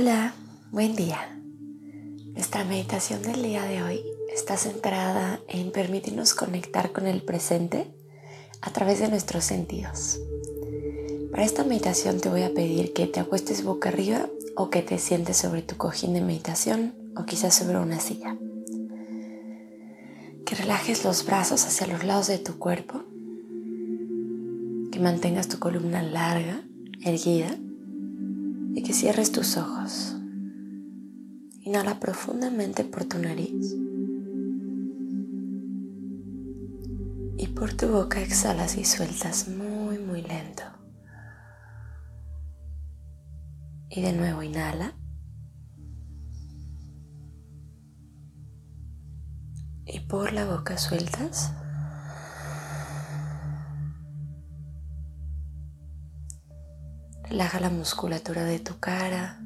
Hola, buen día. Nuestra meditación del día de hoy está centrada en permitirnos conectar con el presente a través de nuestros sentidos. Para esta meditación te voy a pedir que te acuestes boca arriba o que te sientes sobre tu cojín de meditación o quizás sobre una silla. Que relajes los brazos hacia los lados de tu cuerpo. Que mantengas tu columna larga, erguida y que cierres tus ojos. Inhala profundamente por tu nariz. Y por tu boca exhalas y sueltas muy, muy lento. Y de nuevo inhala. Y por la boca sueltas. Relaja la musculatura de tu cara,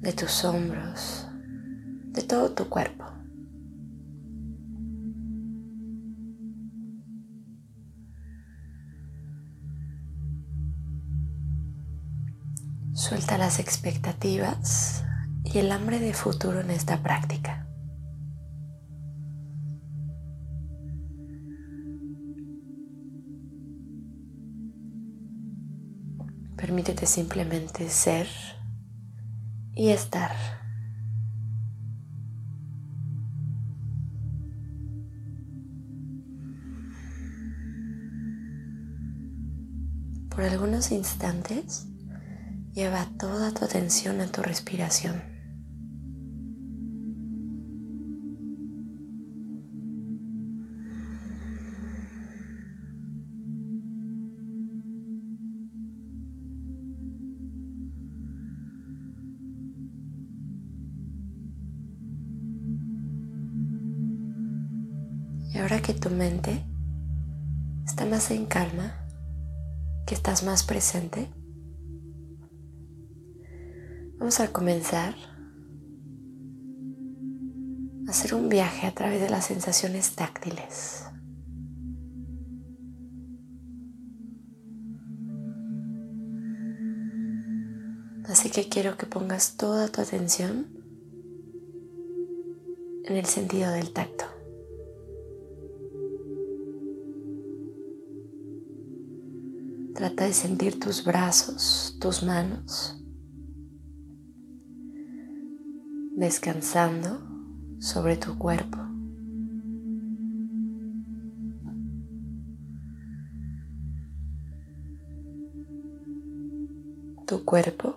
de tus hombros, de todo tu cuerpo. Suelta las expectativas y el hambre de futuro en esta práctica. Permítete simplemente ser y estar. Por algunos instantes, lleva toda tu atención a tu respiración. Y ahora que tu mente está más en calma, que estás más presente, vamos a comenzar a hacer un viaje a través de las sensaciones táctiles. Así que quiero que pongas toda tu atención en el sentido del tacto. Trata de sentir tus brazos, tus manos, descansando sobre tu cuerpo. Tu cuerpo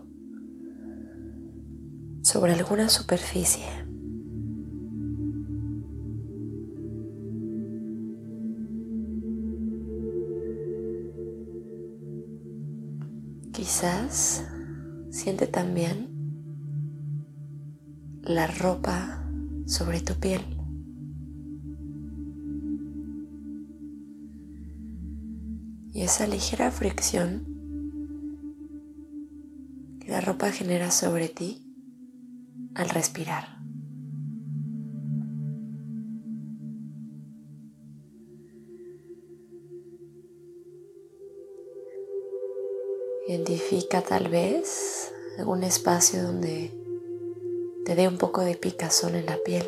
sobre alguna superficie. Quizás siente también la ropa sobre tu piel. Y esa ligera fricción que la ropa genera sobre ti al respirar. Identifica tal vez algún espacio donde te dé un poco de picazón en la piel.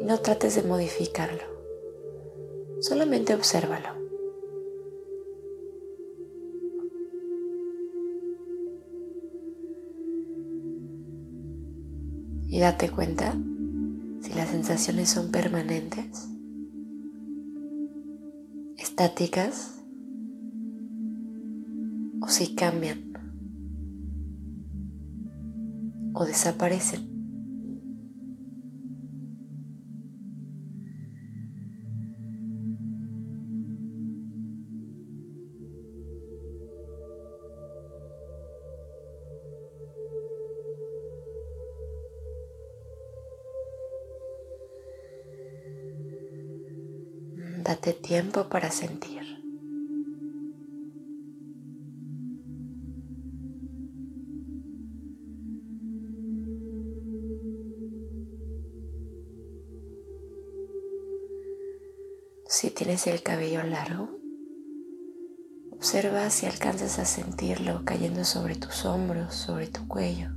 Y no trates de modificarlo, solamente obsérvalo. Y date cuenta si las sensaciones son permanentes estáticas o si cambian o desaparecen. Date tiempo para sentir. Si tienes el cabello largo, observa si alcanzas a sentirlo cayendo sobre tus hombros, sobre tu cuello.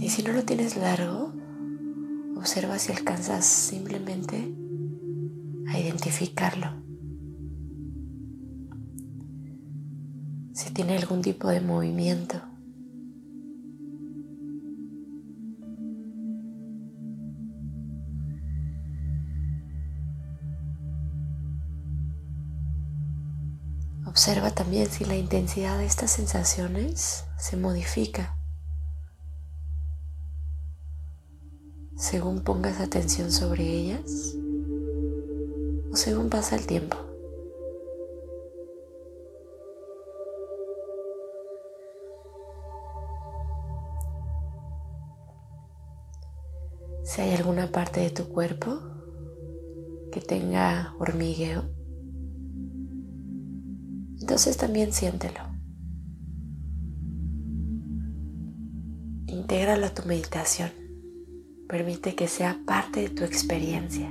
Y si no lo tienes largo, observa si alcanzas simplemente a identificarlo. Si tiene algún tipo de movimiento. Observa también si la intensidad de estas sensaciones se modifica. Según pongas atención sobre ellas o según pasa el tiempo. Si hay alguna parte de tu cuerpo que tenga hormigueo, entonces también siéntelo. Intégralo a tu meditación. Permite que sea parte de tu experiencia.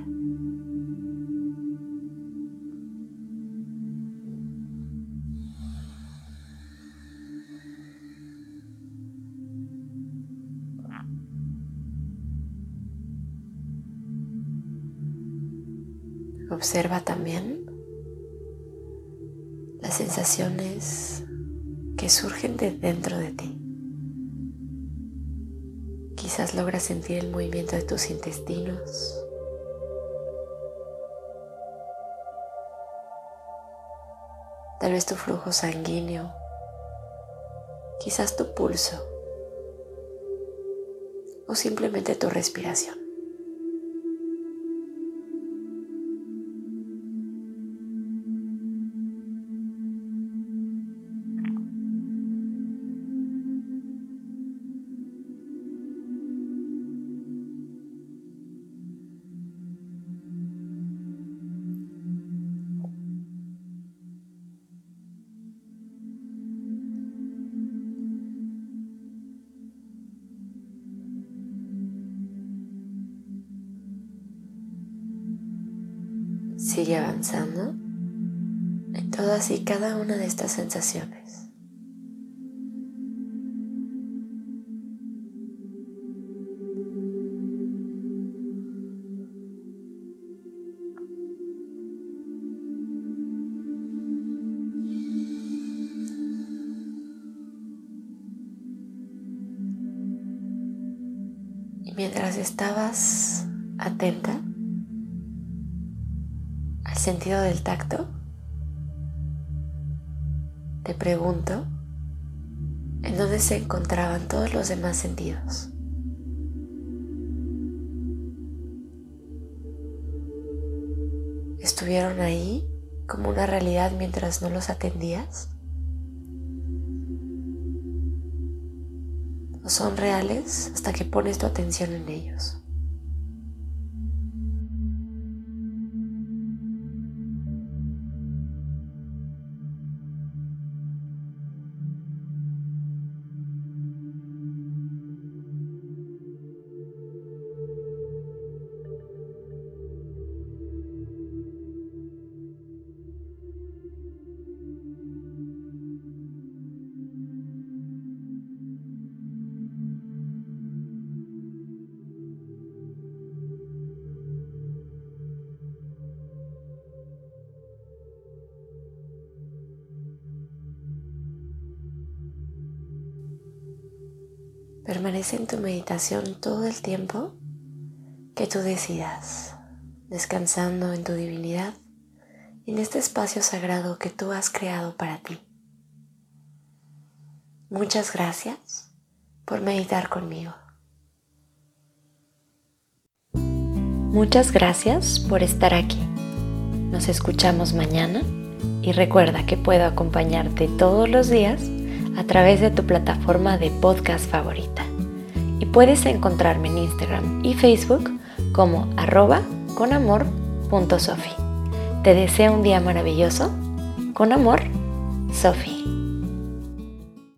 Observa también las sensaciones que surgen de dentro de ti. Quizás logras sentir el movimiento de tus intestinos. Tal vez tu flujo sanguíneo. Quizás tu pulso. O simplemente tu respiración. Sigue avanzando en todas y cada una de estas sensaciones. Mientras estabas atenta, sentido del tacto, te pregunto, ¿en dónde se encontraban todos los demás sentidos? ¿Estuvieron ahí como una realidad mientras no los atendías? ¿O son reales hasta que pones tu atención en ellos? Permanece en tu meditación todo el tiempo que tú decidas, descansando en tu divinidad en este espacio sagrado que tú has creado para ti. Muchas gracias por meditar conmigo. Muchas gracias por estar aquí. Nos escuchamos mañana y recuerda que puedo acompañarte todos los días a través de tu plataforma de podcast favorita y puedes encontrarme en Instagram y Facebook como arroba conamor.sofi. Te deseo un día maravilloso. Con amor, Sofi.